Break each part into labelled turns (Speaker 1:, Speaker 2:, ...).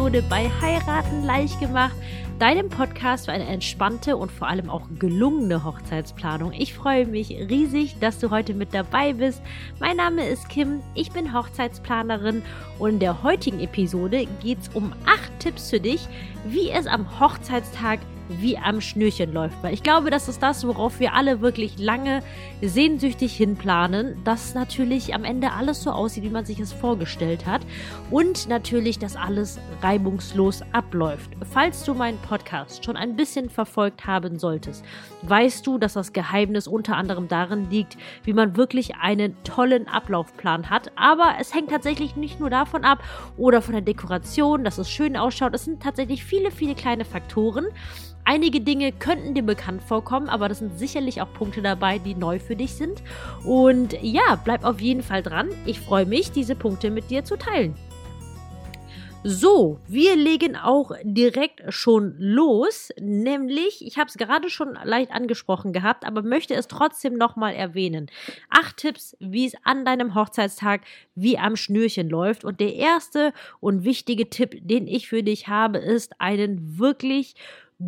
Speaker 1: Episode bei Heiraten leicht gemacht, deinem Podcast für eine entspannte und vor allem auch gelungene Hochzeitsplanung. Ich freue mich riesig, dass du heute mit dabei bist. Mein Name ist Kim, ich bin Hochzeitsplanerin und in der heutigen Episode geht es um acht Tipps für dich, wie es am Hochzeitstag wie am Schnürchen läuft. Weil ich glaube, das ist das, worauf wir alle wirklich lange sehnsüchtig hinplanen, dass natürlich am Ende alles so aussieht, wie man sich es vorgestellt hat und natürlich, dass alles reibungslos abläuft. Falls du meinen Podcast schon ein bisschen verfolgt haben solltest, weißt du, dass das Geheimnis unter anderem darin liegt, wie man wirklich einen tollen Ablaufplan hat. Aber es hängt tatsächlich nicht nur davon ab oder von der Dekoration, dass es schön ausschaut. Es sind tatsächlich viele, viele kleine Faktoren. Einige Dinge könnten dir bekannt vorkommen, aber das sind sicherlich auch Punkte dabei, die neu für dich sind. Und ja, bleib auf jeden Fall dran. Ich freue mich, diese Punkte mit dir zu teilen. So, wir legen auch direkt schon los, nämlich, ich habe es gerade schon leicht angesprochen gehabt, aber möchte es trotzdem nochmal erwähnen. Acht Tipps, wie es an deinem Hochzeitstag wie am Schnürchen läuft. Und der erste und wichtige Tipp, den ich für dich habe, ist einen wirklich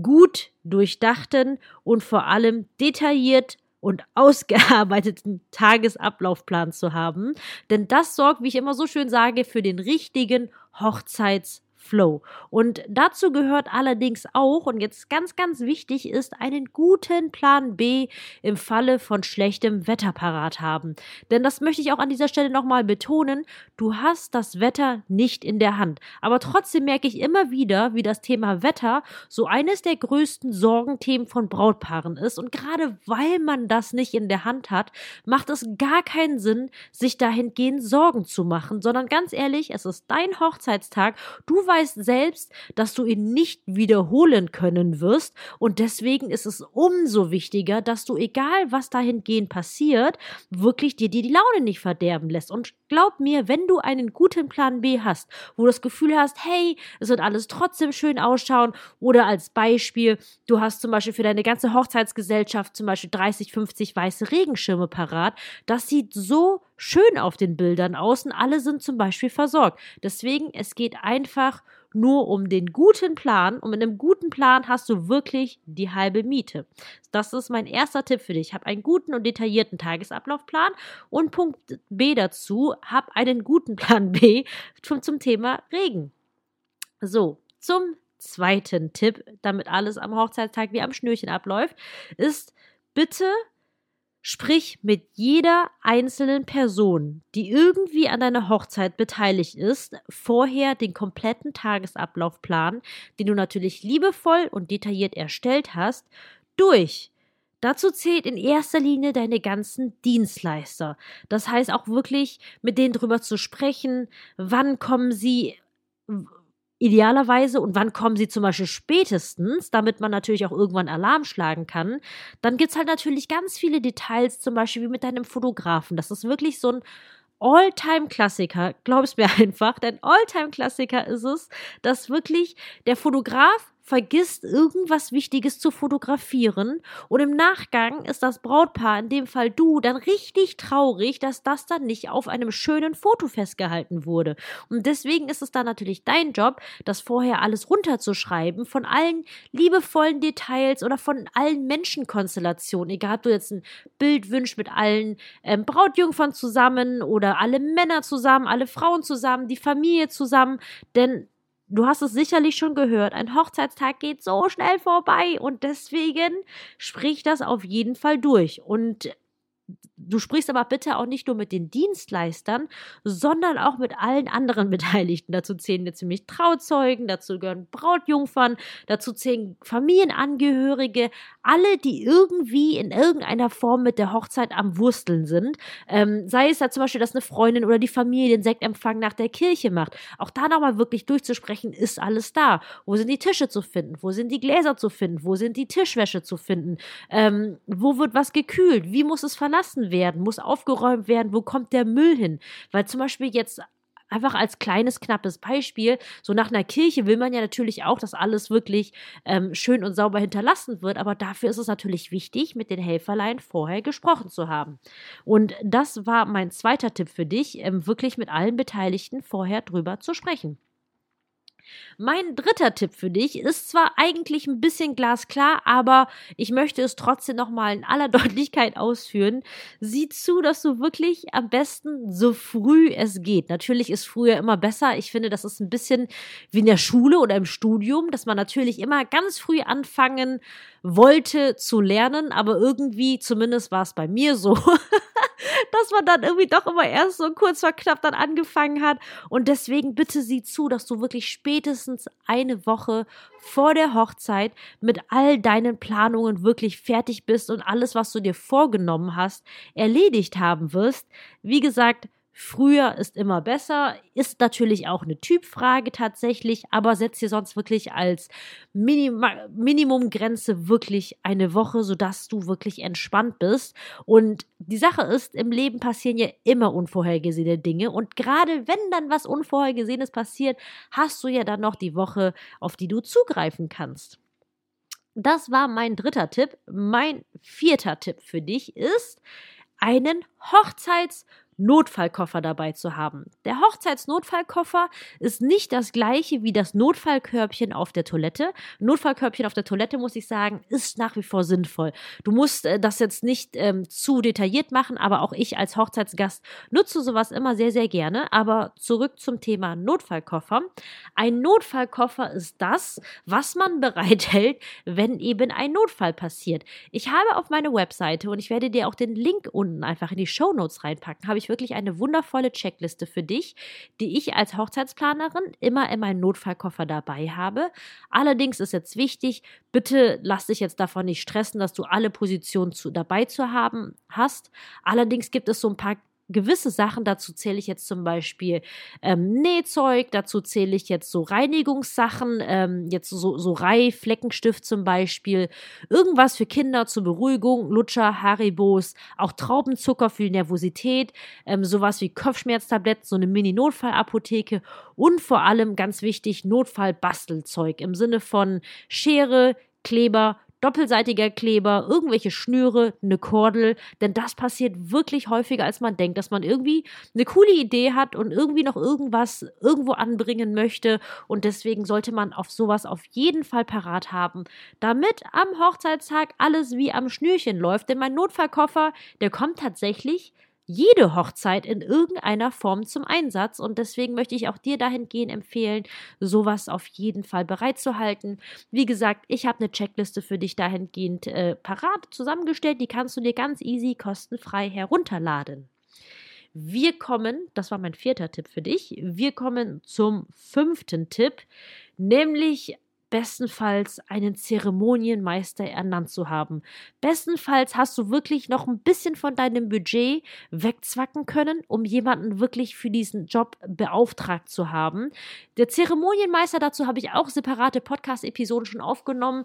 Speaker 1: gut durchdachten und vor allem detailliert und ausgearbeiteten Tagesablaufplan zu haben. Denn das sorgt, wie ich immer so schön sage, für den richtigen Hochzeits- Flow. Und dazu gehört allerdings auch, und jetzt ganz, ganz wichtig ist, einen guten Plan B im Falle von schlechtem Wetter parat haben. Denn das möchte ich auch an dieser Stelle nochmal betonen, du hast das Wetter nicht in der Hand. Aber trotzdem merke ich immer wieder, wie das Thema Wetter so eines der größten Sorgenthemen von Brautpaaren ist. Und gerade weil man das nicht in der Hand hat, macht es gar keinen Sinn, sich dahingehend Sorgen zu machen, sondern ganz ehrlich, es ist dein Hochzeitstag, du weißt, selbst, dass du ihn nicht wiederholen können wirst und deswegen ist es umso wichtiger, dass du, egal was dahingehend passiert, wirklich dir die Laune nicht verderben lässt. Und glaub mir, wenn du einen guten Plan B hast, wo du das Gefühl hast, hey, es wird alles trotzdem schön ausschauen oder als Beispiel, du hast zum Beispiel für deine ganze Hochzeitsgesellschaft zum Beispiel 30, 50 weiße Regenschirme parat, das sieht so schön auf den Bildern aus und alle sind zum Beispiel versorgt. Deswegen, es geht einfach nur um den guten Plan und mit einem guten Plan hast du wirklich die halbe Miete. Das ist mein erster Tipp für dich. Hab einen guten und detaillierten Tagesablaufplan und Punkt B dazu, hab einen guten Plan B zum, zum Thema Regen. So, zum zweiten Tipp, damit alles am Hochzeitstag wie am Schnürchen abläuft, ist bitte Sprich mit jeder einzelnen Person, die irgendwie an deiner Hochzeit beteiligt ist, vorher den kompletten Tagesablaufplan, den du natürlich liebevoll und detailliert erstellt hast, durch. Dazu zählt in erster Linie deine ganzen Dienstleister. Das heißt auch wirklich mit denen drüber zu sprechen, wann kommen sie, idealerweise und wann kommen sie zum Beispiel spätestens, damit man natürlich auch irgendwann Alarm schlagen kann, dann gibt es halt natürlich ganz viele Details, zum Beispiel wie mit deinem Fotografen. Das ist wirklich so ein All-Time-Klassiker, glaub es mir einfach, denn All-Time-Klassiker ist es, dass wirklich der Fotograf vergisst, irgendwas Wichtiges zu fotografieren. Und im Nachgang ist das Brautpaar, in dem Fall du, dann richtig traurig, dass das dann nicht auf einem schönen Foto festgehalten wurde. Und deswegen ist es dann natürlich dein Job, das vorher alles runterzuschreiben, von allen liebevollen Details oder von allen Menschenkonstellationen. Egal, ob du jetzt ein Bild wünschst mit allen ähm, Brautjungfern zusammen oder alle Männer zusammen, alle Frauen zusammen, die Familie zusammen. Denn du hast es sicherlich schon gehört, ein Hochzeitstag geht so schnell vorbei und deswegen sprich das auf jeden Fall durch. Und Du sprichst aber bitte auch nicht nur mit den Dienstleistern, sondern auch mit allen anderen Beteiligten. Dazu zählen jetzt nämlich Trauzeugen, dazu gehören Brautjungfern, dazu zählen Familienangehörige, alle, die irgendwie in irgendeiner Form mit der Hochzeit am Wursteln sind. Ähm, sei es da zum Beispiel, dass eine Freundin oder die Familie den Sektempfang nach der Kirche macht. Auch da nochmal wirklich durchzusprechen, ist alles da. Wo sind die Tische zu finden? Wo sind die Gläser zu finden? Wo sind die Tischwäsche zu finden? Ähm, wo wird was gekühlt? Wie muss es verlassen werden? Werden, muss aufgeräumt werden, wo kommt der Müll hin? Weil zum Beispiel jetzt einfach als kleines, knappes Beispiel, so nach einer Kirche will man ja natürlich auch, dass alles wirklich ähm, schön und sauber hinterlassen wird, aber dafür ist es natürlich wichtig, mit den Helferlein vorher gesprochen zu haben. Und das war mein zweiter Tipp für dich, ähm, wirklich mit allen Beteiligten vorher drüber zu sprechen. Mein dritter Tipp für dich ist zwar eigentlich ein bisschen glasklar, aber ich möchte es trotzdem nochmal in aller Deutlichkeit ausführen. Sieh zu, dass du wirklich am besten so früh es geht. Natürlich ist früher immer besser. Ich finde, das ist ein bisschen wie in der Schule oder im Studium, dass man natürlich immer ganz früh anfangen wollte zu lernen, aber irgendwie, zumindest war es bei mir so, dass man dann irgendwie doch immer erst so kurz vor knapp dann angefangen hat. Und deswegen bitte sieh zu, dass du wirklich spätestens eine Woche vor der Hochzeit mit all deinen Planungen wirklich fertig bist und alles, was du dir vorgenommen hast, erledigt haben wirst. Wie gesagt, Früher ist immer besser, ist natürlich auch eine Typfrage tatsächlich, aber setz dir sonst wirklich als Minima Minimumgrenze wirklich eine Woche, sodass du wirklich entspannt bist. Und die Sache ist, im Leben passieren ja immer unvorhergesehene Dinge und gerade wenn dann was Unvorhergesehenes passiert, hast du ja dann noch die Woche, auf die du zugreifen kannst. Das war mein dritter Tipp. Mein vierter Tipp für dich ist, einen Hochzeits- Notfallkoffer dabei zu haben. Der Hochzeitsnotfallkoffer ist nicht das gleiche wie das Notfallkörbchen auf der Toilette. Notfallkörbchen auf der Toilette, muss ich sagen, ist nach wie vor sinnvoll. Du musst äh, das jetzt nicht ähm, zu detailliert machen, aber auch ich als Hochzeitsgast nutze sowas immer sehr, sehr gerne. Aber zurück zum Thema Notfallkoffer. Ein Notfallkoffer ist das, was man bereithält, wenn eben ein Notfall passiert. Ich habe auf meine Webseite und ich werde dir auch den Link unten einfach in die Show Notes reinpacken, habe ich wirklich eine wundervolle Checkliste für dich, die ich als Hochzeitsplanerin immer in meinem Notfallkoffer dabei habe. Allerdings ist jetzt wichtig, bitte lass dich jetzt davon nicht stressen, dass du alle Positionen zu, dabei zu haben hast. Allerdings gibt es so ein paar gewisse Sachen, dazu zähle ich jetzt zum Beispiel ähm, Nähzeug, dazu zähle ich jetzt so Reinigungssachen, ähm, jetzt so, so Reihfleckenstift zum Beispiel, irgendwas für Kinder zur Beruhigung, Lutscher, Haribos, auch Traubenzucker für die Nervosität, ähm, sowas wie Kopfschmerztabletten, so eine Mini-Notfallapotheke und vor allem ganz wichtig Notfallbastelzeug im Sinne von Schere, Kleber, doppelseitiger Kleber, irgendwelche Schnüre, eine Kordel, denn das passiert wirklich häufiger, als man denkt, dass man irgendwie eine coole Idee hat und irgendwie noch irgendwas irgendwo anbringen möchte. Und deswegen sollte man auf sowas auf jeden Fall parat haben, damit am Hochzeitstag alles wie am Schnürchen läuft, denn mein Notfallkoffer, der kommt tatsächlich jede Hochzeit in irgendeiner Form zum Einsatz und deswegen möchte ich auch dir dahingehend empfehlen, sowas auf jeden Fall bereitzuhalten. Wie gesagt, ich habe eine Checkliste für dich dahingehend äh, parat zusammengestellt, die kannst du dir ganz easy kostenfrei herunterladen. Wir kommen, das war mein vierter Tipp für dich, wir kommen zum fünften Tipp, nämlich bestenfalls einen Zeremonienmeister ernannt zu haben. Bestenfalls hast du wirklich noch ein bisschen von deinem Budget wegzwacken können, um jemanden wirklich für diesen Job beauftragt zu haben. Der Zeremonienmeister, dazu habe ich auch separate Podcast-Episoden schon aufgenommen.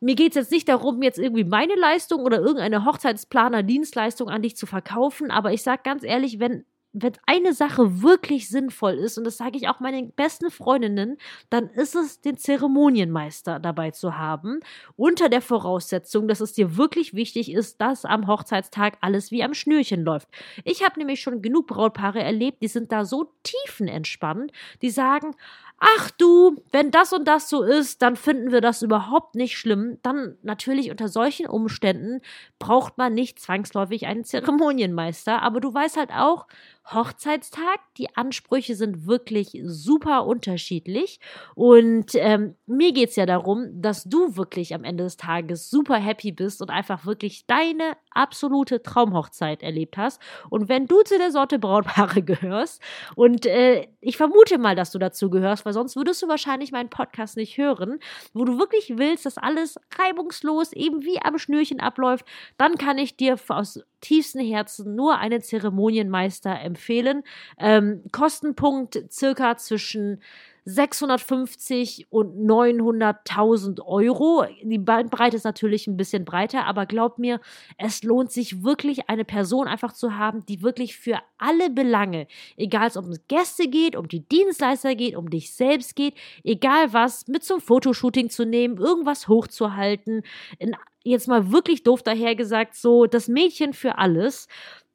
Speaker 1: Mir geht es jetzt nicht darum, jetzt irgendwie meine Leistung oder irgendeine Hochzeitsplaner-Dienstleistung an dich zu verkaufen, aber ich sage ganz ehrlich, wenn wenn eine Sache wirklich sinnvoll ist, und das sage ich auch meinen besten Freundinnen, dann ist es, den Zeremonienmeister dabei zu haben, unter der Voraussetzung, dass es dir wirklich wichtig ist, dass am Hochzeitstag alles wie am Schnürchen läuft. Ich habe nämlich schon genug Brautpaare erlebt, die sind da so tiefenentspannt, die sagen, ach du, wenn das und das so ist, dann finden wir das überhaupt nicht schlimm. Dann natürlich unter solchen Umständen braucht man nicht zwangsläufig einen Zeremonienmeister, aber du weißt halt auch, Hochzeitstag. Die Ansprüche sind wirklich super unterschiedlich. Und ähm, mir geht es ja darum, dass du wirklich am Ende des Tages super happy bist und einfach wirklich deine absolute Traumhochzeit erlebt hast. Und wenn du zu der Sorte Brautpaare gehörst, und äh, ich vermute mal, dass du dazu gehörst, weil sonst würdest du wahrscheinlich meinen Podcast nicht hören, wo du wirklich willst, dass alles reibungslos eben wie am Schnürchen abläuft, dann kann ich dir aus tiefstem Herzen nur einen Zeremonienmeister empfehlen. Ähm, Kostenpunkt circa zwischen 650 und 900.000 Euro. Die Bandbreite ist natürlich ein bisschen breiter, aber glaub mir, es lohnt sich wirklich, eine Person einfach zu haben, die wirklich für alle Belange, egal ob es um Gäste geht, um die Dienstleister geht, um dich selbst geht, egal was, mit zum Fotoshooting zu nehmen, irgendwas hochzuhalten, in, jetzt mal wirklich doof dahergesagt, so das Mädchen für alles,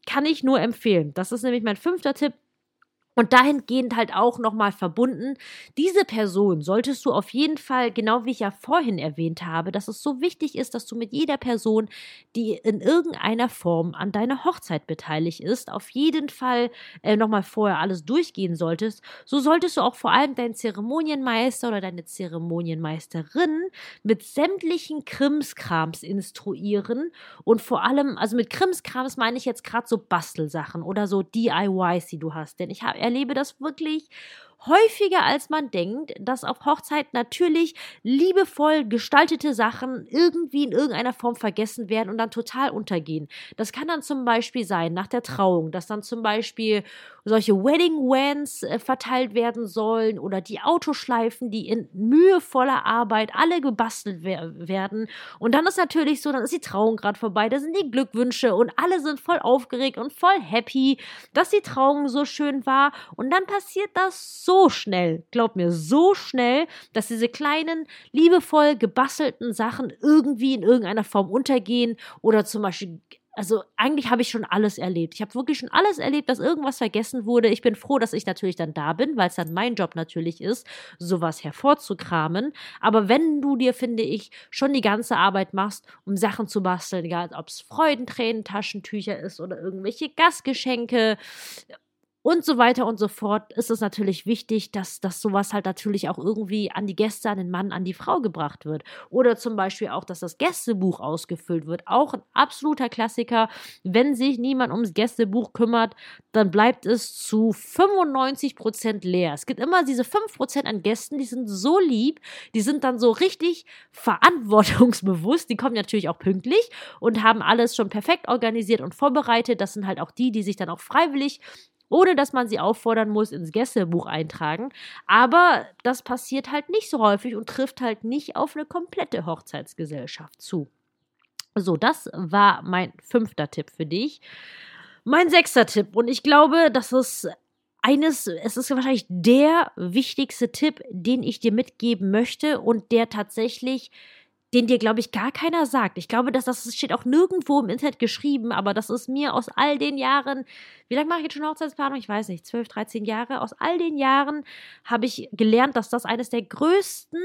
Speaker 1: kann ich nur empfehlen. Das ist nämlich mein fünfter Tipp Und dahingehend halt auch nochmal verbunden, diese Person solltest du auf jeden Fall, genau wie ich ja vorhin erwähnt habe, dass es so wichtig ist, dass du mit jeder Person, die in irgendeiner Form an deiner Hochzeit beteiligt ist, auf jeden Fall äh, nochmal vorher alles durchgehen solltest. So solltest du auch vor allem deinen Zeremonienmeister oder deine Zeremonienmeisterin mit sämtlichen Krimskrams instruieren und vor allem, also mit Krimskrams meine ich jetzt gerade so Bastelsachen oder so DIYs, die du hast. Denn ich habe erlebe das wirklich häufiger als man denkt, dass auf Hochzeit natürlich liebevoll gestaltete Sachen irgendwie in irgendeiner Form vergessen werden und dann total untergehen. Das kann dann zum Beispiel sein nach der Trauung, dass dann zum Beispiel solche Wedding Vans äh, verteilt werden sollen oder die Autoschleifen, die in mühevoller Arbeit alle gebastelt werden. Und dann ist natürlich so, dann ist die Trauung gerade vorbei, da sind die Glückwünsche und alle sind voll aufgeregt und voll happy, dass die Trauung so schön war. Und dann passiert das so so schnell, glaub mir, so schnell, dass diese kleinen, liebevoll gebastelten Sachen irgendwie in irgendeiner Form untergehen oder zum Beispiel also eigentlich habe ich schon alles erlebt. Ich habe wirklich schon alles erlebt, dass irgendwas vergessen wurde. Ich bin froh, dass ich natürlich dann da bin, weil es dann mein Job natürlich ist, sowas hervorzukramen. Aber wenn du dir, finde ich, schon die ganze Arbeit machst, um Sachen zu basteln, egal ob es Freudentränen, Taschentücher ist oder irgendwelche Gastgeschenke und so weiter und so fort, ist es natürlich wichtig, dass, dass sowas halt natürlich auch irgendwie an die Gäste, an den Mann, an die Frau gebracht wird. Oder zum Beispiel auch, dass das Gästebuch ausgefüllt wird. Auch ein absoluter Klassiker. Wenn sich niemand ums Gästebuch kümmert, dann bleibt es zu 95 Prozent leer. Es gibt immer diese 5 Prozent an Gästen, die sind so lieb, die sind dann so richtig verantwortungsbewusst. Die kommen natürlich auch pünktlich und haben alles schon perfekt organisiert und vorbereitet. Das sind halt auch die, die sich dann auch freiwillig ohne dass man sie auffordern muss, ins Gästebuch eintragen. Aber das passiert halt nicht so häufig und trifft halt nicht auf eine komplette Hochzeitsgesellschaft zu. So, das war mein fünfter Tipp für dich. Mein sechster Tipp, und ich glaube, das ist eines, es ist wahrscheinlich der wichtigste Tipp, den ich dir mitgeben möchte und der tatsächlich den dir, glaube ich, gar keiner sagt. Ich glaube, dass das steht auch nirgendwo im Internet geschrieben, aber das ist mir aus all den Jahren, wie lange mache ich jetzt schon Hochzeitsplanung? Ich weiß nicht, 12, 13 Jahre. Aus all den Jahren habe ich gelernt, dass das eines der größten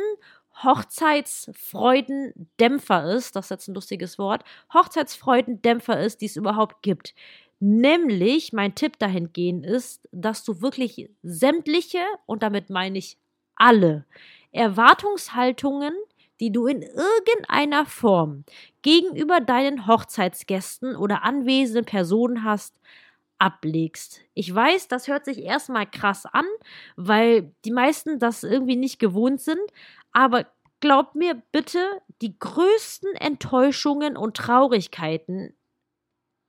Speaker 1: Hochzeitsfreudendämpfer ist. Das ist jetzt ein lustiges Wort. Hochzeitsfreudendämpfer ist, die es überhaupt gibt. Nämlich, mein Tipp dahingehend ist, dass du wirklich sämtliche, und damit meine ich alle, Erwartungshaltungen, die du in irgendeiner Form gegenüber deinen Hochzeitsgästen oder anwesenden Personen hast, ablegst. Ich weiß, das hört sich erstmal krass an, weil die meisten das irgendwie nicht gewohnt sind, aber glaub mir bitte, die größten Enttäuschungen und Traurigkeiten,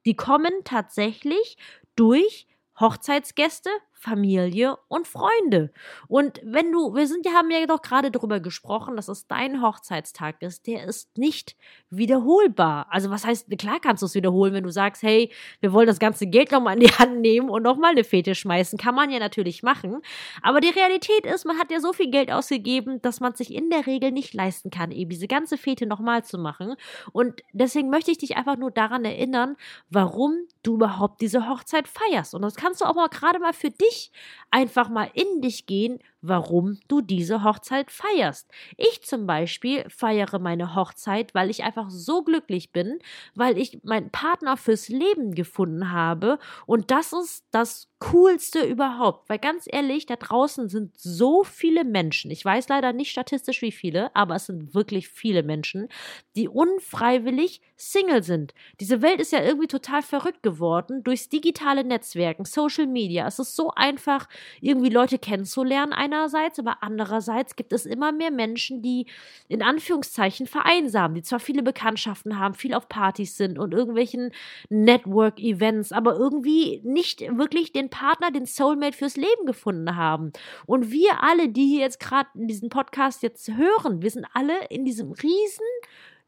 Speaker 1: die kommen tatsächlich durch Hochzeitsgäste, Familie und Freunde. Und wenn du, wir sind ja, haben ja doch gerade darüber gesprochen, dass es dein Hochzeitstag ist, der ist nicht wiederholbar. Also was heißt, klar kannst du es wiederholen, wenn du sagst, hey, wir wollen das ganze Geld nochmal in die Hand nehmen und nochmal eine Fete schmeißen. Kann man ja natürlich machen. Aber die Realität ist, man hat ja so viel Geld ausgegeben, dass man sich in der Regel nicht leisten kann, eben diese ganze Fete nochmal zu machen. Und deswegen möchte ich dich einfach nur daran erinnern, warum du überhaupt diese Hochzeit feierst. Und das kannst du auch mal gerade mal für dich dich einfach mal in dich gehen, warum du diese Hochzeit feierst. Ich zum Beispiel feiere meine Hochzeit, weil ich einfach so glücklich bin, weil ich meinen Partner fürs Leben gefunden habe und das ist das Coolste überhaupt, weil ganz ehrlich, da draußen sind so viele Menschen, ich weiß leider nicht statistisch wie viele, aber es sind wirklich viele Menschen, die unfreiwillig Single sind. Diese Welt ist ja irgendwie total verrückt geworden durchs digitale Netzwerken, Social Media. Es ist so einfach, irgendwie Leute kennenzulernen einerseits, aber andererseits gibt es immer mehr Menschen, die in Anführungszeichen vereinsamen, die zwar viele Bekanntschaften haben, viel auf Partys sind und irgendwelchen Network-Events, aber irgendwie nicht wirklich den Partner, den Soulmate fürs Leben gefunden haben. Und wir alle, die hier jetzt gerade in diesem Podcast jetzt hören, wir sind alle in diesem riesen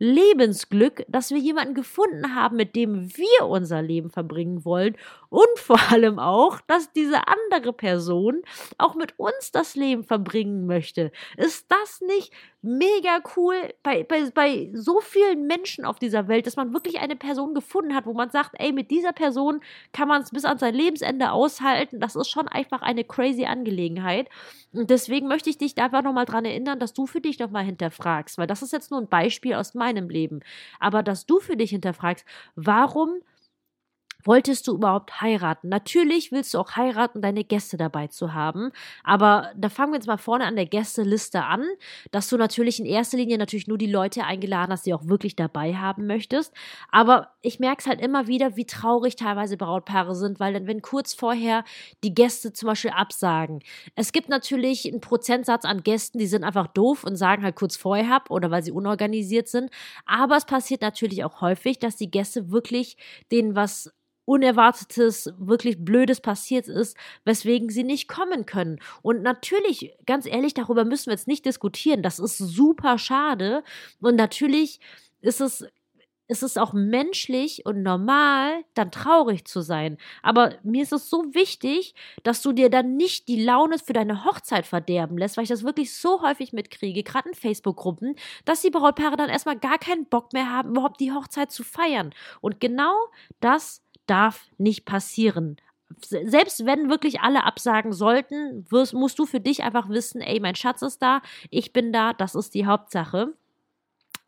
Speaker 1: Lebensglück, dass wir jemanden gefunden haben, mit dem wir unser Leben verbringen wollen und vor allem auch, dass diese andere Person auch mit uns das Leben verbringen möchte. Ist das nicht mega cool bei, bei, bei so vielen Menschen auf dieser Welt, dass man wirklich eine Person gefunden hat, wo man sagt, ey, mit dieser Person kann man es bis an sein Lebensende aushalten. Das ist schon einfach eine crazy Angelegenheit. Und deswegen möchte ich dich da einfach nochmal dran erinnern, dass du für dich nochmal hinterfragst, weil das ist jetzt nur ein Beispiel aus meinem Leben. Aber dass du für dich hinterfragst, warum Wolltest du überhaupt heiraten? Natürlich willst du auch heiraten, deine Gäste dabei zu haben. Aber da fangen wir jetzt mal vorne an der Gästeliste an, dass du natürlich in erster Linie natürlich nur die Leute eingeladen hast, die auch wirklich dabei haben möchtest. Aber ich merke es halt immer wieder, wie traurig teilweise Brautpaare sind, weil dann, wenn kurz vorher die Gäste zum Beispiel absagen. Es gibt natürlich einen Prozentsatz an Gästen, die sind einfach doof und sagen halt kurz vorher ab oder weil sie unorganisiert sind. Aber es passiert natürlich auch häufig, dass die Gäste wirklich denen was Unerwartetes, wirklich Blödes passiert ist, weswegen sie nicht kommen können. Und natürlich, ganz ehrlich, darüber müssen wir jetzt nicht diskutieren. Das ist super schade. Und natürlich ist es ist es auch menschlich und normal, dann traurig zu sein. Aber mir ist es so wichtig, dass du dir dann nicht die Laune für deine Hochzeit verderben lässt, weil ich das wirklich so häufig mitkriege, gerade in Facebook-Gruppen, dass die Brautpaare dann erstmal gar keinen Bock mehr haben, überhaupt die Hochzeit zu feiern. Und genau das darf nicht passieren. Selbst wenn wirklich alle absagen sollten, wirst, musst du für dich einfach wissen, ey, mein Schatz ist da, ich bin da, das ist die Hauptsache.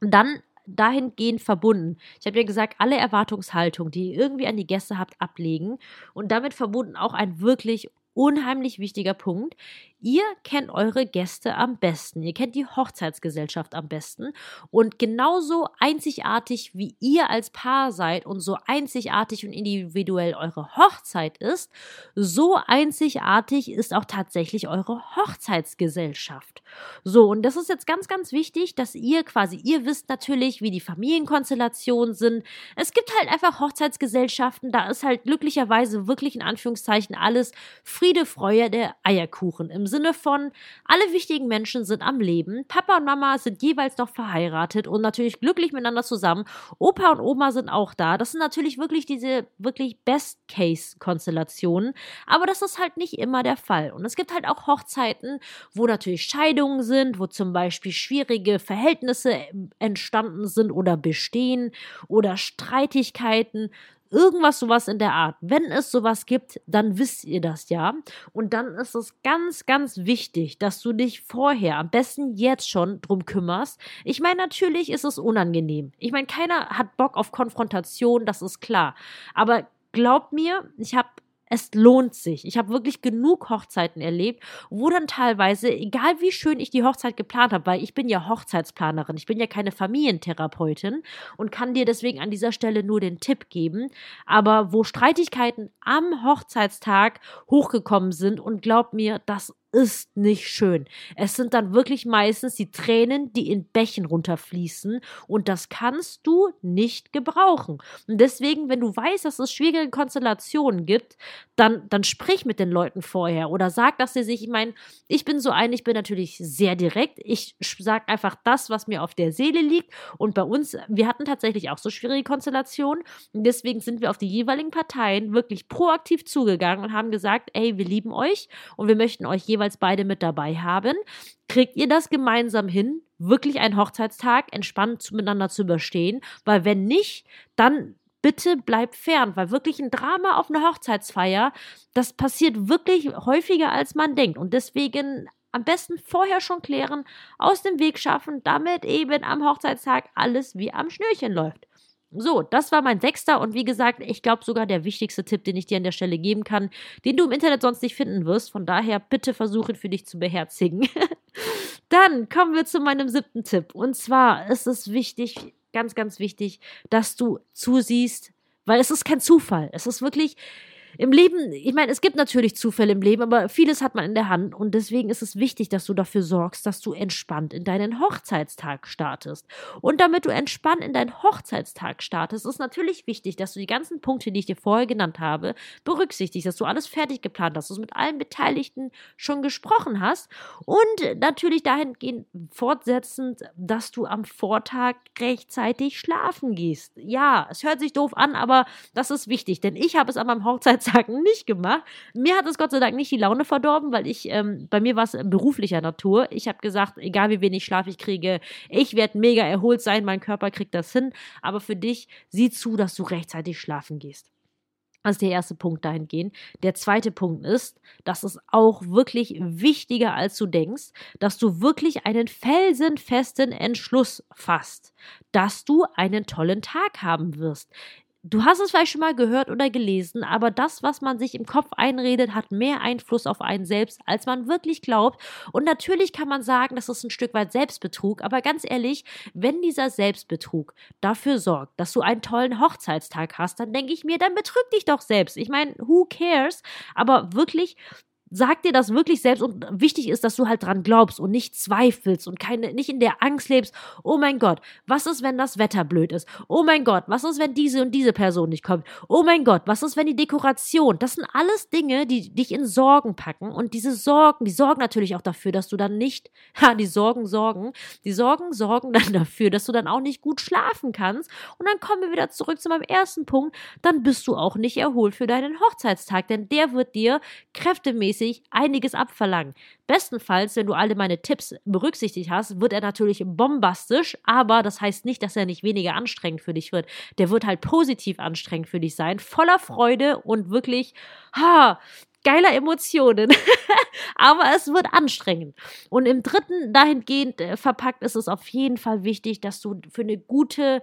Speaker 1: dann dahingehend verbunden. Ich habe ja gesagt, alle Erwartungshaltung, die ihr irgendwie an die Gäste habt, ablegen und damit verbunden auch ein wirklich unheimlich wichtiger Punkt. Ihr kennt eure Gäste am besten. Ihr kennt die Hochzeitsgesellschaft am besten. Und genauso einzigartig wie ihr als Paar seid und so einzigartig und individuell eure Hochzeit ist, so einzigartig ist auch tatsächlich eure Hochzeitsgesellschaft. So, und das ist jetzt ganz, ganz wichtig, dass ihr quasi, ihr wisst natürlich, wie die Familienkonstellationen sind. Es gibt halt einfach Hochzeitsgesellschaften, da ist halt glücklicherweise wirklich in Anführungszeichen alles Friede, Freude, der Eierkuchen im Sinne von, alle wichtigen Menschen sind am Leben, Papa und Mama sind jeweils noch verheiratet und natürlich glücklich miteinander zusammen, Opa und Oma sind auch da. Das sind natürlich wirklich diese wirklich Best-Case-Konstellationen, aber das ist halt nicht immer der Fall. Und es gibt halt auch Hochzeiten, wo natürlich Scheidungen sind, wo zum Beispiel schwierige Verhältnisse entstanden sind oder bestehen oder Streitigkeiten Irgendwas sowas in der Art. Wenn es sowas gibt, dann wisst ihr das ja. Und dann ist es ganz, ganz wichtig, dass du dich vorher, am besten jetzt schon, drum kümmerst. Ich meine, natürlich ist es unangenehm. Ich meine, keiner hat Bock auf Konfrontation, das ist klar. Aber glaubt mir, ich habe es lohnt sich. Ich habe wirklich genug Hochzeiten erlebt, wo dann teilweise, egal wie schön ich die Hochzeit geplant habe, weil ich bin ja Hochzeitsplanerin, ich bin ja keine Familientherapeutin und kann dir deswegen an dieser Stelle nur den Tipp geben, aber wo Streitigkeiten am Hochzeitstag hochgekommen sind und glaubt mir, das ist nicht schön. Es sind dann wirklich meistens die Tränen, die in Bächen runterfließen und das kannst du nicht gebrauchen. Und deswegen, wenn du weißt, dass es schwierige Konstellationen gibt, dann, dann sprich mit den Leuten vorher oder sag, dass sie sich, ich meine, ich bin so ein, ich bin natürlich sehr direkt. Ich sag einfach das, was mir auf der Seele liegt und bei uns, wir hatten tatsächlich auch so schwierige Konstellationen und deswegen sind wir auf die jeweiligen Parteien wirklich proaktiv zugegangen und haben gesagt, ey, wir lieben euch und wir möchten euch jeweils jeweils beide mit dabei haben. Kriegt ihr das gemeinsam hin, wirklich einen Hochzeitstag entspannt miteinander zu überstehen? Weil wenn nicht, dann bitte bleibt fern, weil wirklich ein Drama auf einer Hochzeitsfeier, das passiert wirklich häufiger als man denkt. Und deswegen am besten vorher schon klären, aus dem Weg schaffen, damit eben am Hochzeitstag alles wie am Schnürchen läuft. So, das war mein sechster und wie gesagt, ich glaube sogar der wichtigste Tipp, den ich dir an der Stelle geben kann, den du im Internet sonst nicht finden wirst. Von daher bitte versuche für dich zu beherzigen. Dann kommen wir zu meinem siebten Tipp. Und zwar ist es wichtig, ganz, ganz wichtig, dass du zusiehst, weil es ist kein Zufall. Es ist wirklich, im Leben, ich meine, es gibt natürlich Zufälle im Leben, aber vieles hat man in der Hand und deswegen ist es wichtig, dass du dafür sorgst, dass du entspannt in deinen Hochzeitstag startest. Und damit du entspannt in deinen Hochzeitstag startest, ist natürlich wichtig, dass du die ganzen Punkte, die ich dir vorher genannt habe, berücksichtigst, dass du alles fertig geplant hast, dass du mit allen Beteiligten schon gesprochen hast und natürlich dahingehend fortsetzend, dass du am Vortag rechtzeitig schlafen gehst. Ja, es hört sich doof an, aber das ist wichtig, denn ich habe es an meinem Hochzeitstag nicht gemacht. Mir hat es Gott sei Dank nicht die Laune verdorben, weil ich, ähm, bei mir war es beruflicher Natur. Ich habe gesagt, egal wie wenig Schlaf ich kriege, ich werde mega erholt sein, mein Körper kriegt das hin. Aber für dich, sieh zu, dass du rechtzeitig schlafen gehst. Das ist der erste Punkt dahingehend. Der zweite Punkt ist, dass es auch wirklich wichtiger als du denkst, dass du wirklich einen felsenfesten Entschluss fasst, dass du einen tollen Tag haben wirst. Du hast es vielleicht schon mal gehört oder gelesen, aber das, was man sich im Kopf einredet, hat mehr Einfluss auf einen selbst, als man wirklich glaubt. Und natürlich kann man sagen, das ist ein Stück weit Selbstbetrug, aber ganz ehrlich, wenn dieser Selbstbetrug dafür sorgt, dass du einen tollen Hochzeitstag hast, dann denke ich mir, dann betrüg dich doch selbst. Ich meine, who cares? Aber wirklich sag dir das wirklich selbst und wichtig ist, dass du halt dran glaubst und nicht zweifelst und keine, nicht in der Angst lebst, oh mein Gott, was ist, wenn das Wetter blöd ist? Oh mein Gott, was ist, wenn diese und diese Person nicht kommt? Oh mein Gott, was ist, wenn die Dekoration? Das sind alles Dinge, die dich in Sorgen packen und diese Sorgen, die sorgen natürlich auch dafür, dass du dann nicht, ha, die Sorgen sorgen, die Sorgen sorgen dann dafür, dass du dann auch nicht gut schlafen kannst und dann kommen wir wieder zurück zu meinem ersten Punkt, dann bist du auch nicht erholt für deinen Hochzeitstag, denn der wird dir kräftemäßig regelmäßig einiges abverlangen. Bestenfalls, wenn du alle meine Tipps berücksichtigt hast, wird er natürlich bombastisch, aber das heißt nicht, dass er nicht weniger anstrengend für dich wird. Der wird halt positiv anstrengend für dich sein, voller Freude und wirklich, ha, geiler Emotionen. Aber es wird anstrengend. Und im dritten dahingehend äh, verpackt ist es auf jeden Fall wichtig, dass du für eine gute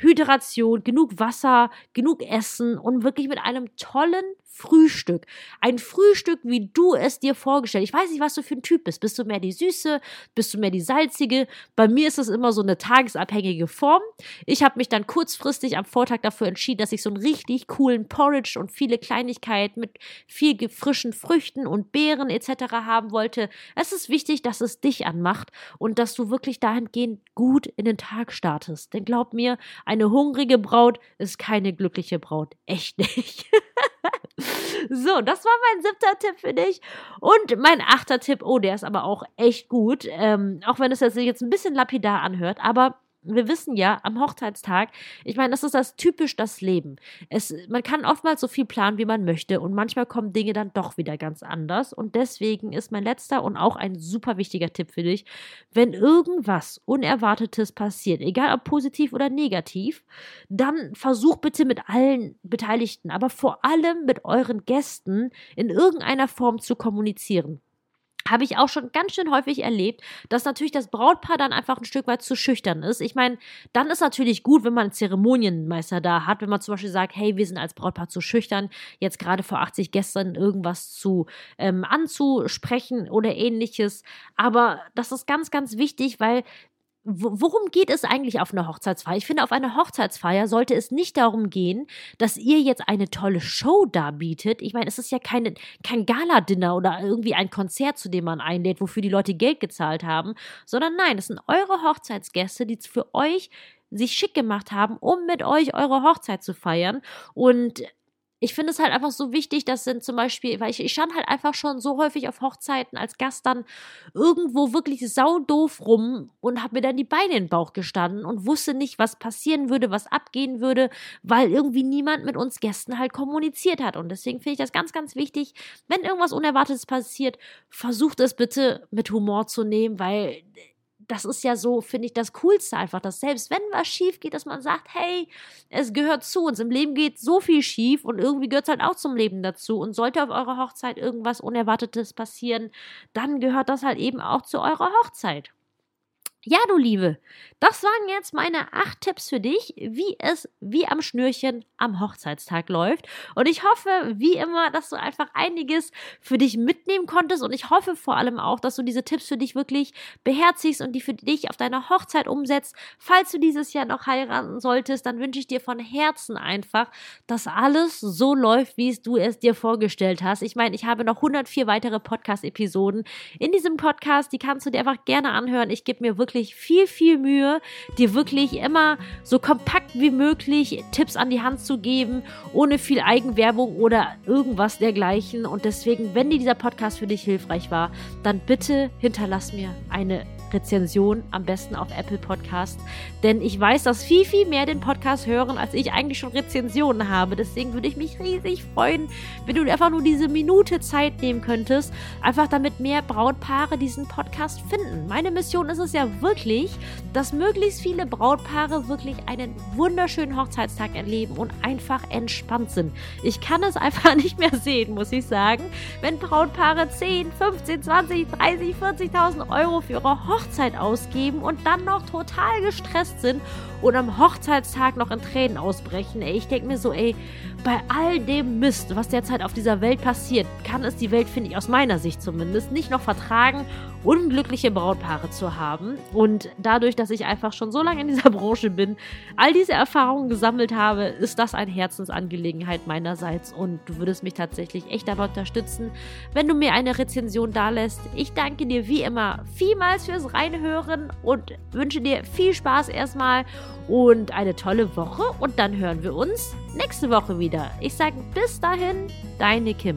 Speaker 1: Hydration, genug Wasser, genug Essen und wirklich mit einem tollen Frühstück. Ein Frühstück, wie du es dir vorgestellt. Ich weiß nicht, was du für ein Typ bist. Bist du mehr die süße? Bist du mehr die salzige? Bei mir ist es immer so eine tagesabhängige Form. Ich habe mich dann kurzfristig am Vortag dafür entschieden, dass ich so einen richtig coolen Porridge und viele Kleinigkeiten mit viel frischen Früchten und Beeren etc. haben wollte. Es ist wichtig, dass es dich anmacht und dass du wirklich dahingehend gut in den Tag startest. Denn glaub mir, eine hungrige Braut ist keine glückliche Braut. Echt nicht. So, das war mein siebter Tipp für dich. Und mein achter Tipp, oh, der ist aber auch echt gut. Ähm, auch wenn es sich jetzt ein bisschen lapidar anhört, aber wir wissen ja, am Hochzeitstag, ich meine, das ist das typisch das Leben. Es, man kann oftmals so viel planen, wie man möchte und manchmal kommen Dinge dann doch wieder ganz anders. Und deswegen ist mein letzter und auch ein super wichtiger Tipp für dich, wenn irgendwas Unerwartetes passiert, egal ob positiv oder negativ, dann versuch bitte mit allen Beteiligten, aber vor allem mit euren Gästen in irgendeiner Form zu kommunizieren habe ich auch schon ganz schön häufig erlebt, dass natürlich das Brautpaar dann einfach ein Stück weit zu schüchtern ist. Ich meine, dann ist natürlich gut, wenn man einen Zeremonienmeister da hat, wenn man zum Beispiel sagt, hey, wir sind als Brautpaar zu schüchtern, jetzt gerade vor 80 Gästen irgendwas zu ähm, anzusprechen oder ähnliches. Aber das ist ganz, ganz wichtig, weil worum geht es eigentlich auf einer Hochzeitsfeier? Ich finde, auf einer Hochzeitsfeier sollte es nicht darum gehen, dass ihr jetzt eine tolle Show darbietet. Ich meine, es ist ja keine, kein Gala-Dinner oder irgendwie ein Konzert, zu dem man einlädt, wofür die Leute Geld gezahlt haben, sondern nein, es sind eure Hochzeitsgäste, die für euch sich schick gemacht haben, um mit euch eure Hochzeit zu feiern. Und ich finde es halt einfach so wichtig, dass sind zum Beispiel, weil ich, ich stand halt einfach schon so häufig auf Hochzeiten als Gast dann irgendwo wirklich saudoof rum und habe mir dann die Beine in den Bauch gestanden und wusste nicht, was passieren würde, was abgehen würde, weil irgendwie niemand mit uns Gästen halt kommuniziert hat. Und deswegen finde ich das ganz, ganz wichtig, wenn irgendwas Unerwartetes passiert, versucht es bitte mit Humor zu nehmen, weil das ist ja so, finde ich, das Coolste einfach, dass selbst wenn was schief geht, dass man sagt, hey, es gehört zu uns. Im Leben geht so viel schief und irgendwie gehört es halt auch zum Leben dazu. Und sollte auf eurer Hochzeit irgendwas Unerwartetes passieren, dann gehört das halt eben auch zu eurer Hochzeit. Ja, du Liebe, das waren jetzt meine acht Tipps für dich, wie es wie am Schnürchen am Hochzeitstag läuft. Und ich hoffe, wie immer, dass du einfach einiges für dich mitnehmen konntest. Und ich hoffe vor allem auch, dass du diese Tipps für dich wirklich beherzigst und die für dich auf deiner Hochzeit umsetzt. Falls du dieses Jahr noch heiraten solltest, dann wünsche ich dir von Herzen einfach, dass alles so läuft, wie es du es dir vorgestellt hast. Ich meine, ich habe noch 104 weitere Podcast-Episoden in diesem Podcast. Die kannst du dir einfach gerne anhören. Ich gebe mir wirklich wirklich viel, viel Mühe, dir wirklich immer so kompakt wie möglich Tipps an die Hand zu geben, ohne viel Eigenwerbung oder irgendwas dergleichen. Und deswegen, wenn dir dieser Podcast für dich hilfreich war, dann bitte hinterlass mir eine Rezension, am besten auf Apple Podcast. Denn ich weiß, dass viel, viel mehr den Podcast hören, als ich eigentlich schon Rezensionen habe. Deswegen würde ich mich riesig freuen, wenn du einfach nur diese Minute Zeit nehmen könntest, einfach damit mehr Brautpaare diesen Podcast finden. Meine Mission ist es ja wirklich, dass möglichst viele Brautpaare wirklich einen wunderschönen Hochzeitstag erleben und einfach entspannt sind. Ich kann es einfach nicht mehr sehen, muss ich sagen, wenn Brautpaare 10, 15, 20, 30, 40.000 Euro für ihre Hochzeit Hochzeit ausgeben und dann noch total gestresst sind und am Hochzeitstag noch in Tränen ausbrechen. Ey, ich denke mir so, ey, bei all dem Mist, was derzeit auf dieser Welt passiert, kann es die Welt, finde ich, aus meiner Sicht zumindest, nicht noch vertragen, unglückliche Brautpaare zu haben. Und dadurch, dass ich einfach schon so lange in dieser Branche bin, all diese Erfahrungen gesammelt habe, ist das eine Herzensangelegenheit meinerseits. Und du würdest mich tatsächlich echt dabei unterstützen, wenn du mir eine Rezension dalässt. Ich danke dir wie immer vielmals fürs Reinhören und wünsche dir viel Spaß erstmal und eine tolle Woche. Und dann hören wir uns nächste Woche wieder. Ich sage bis dahin, deine Kim.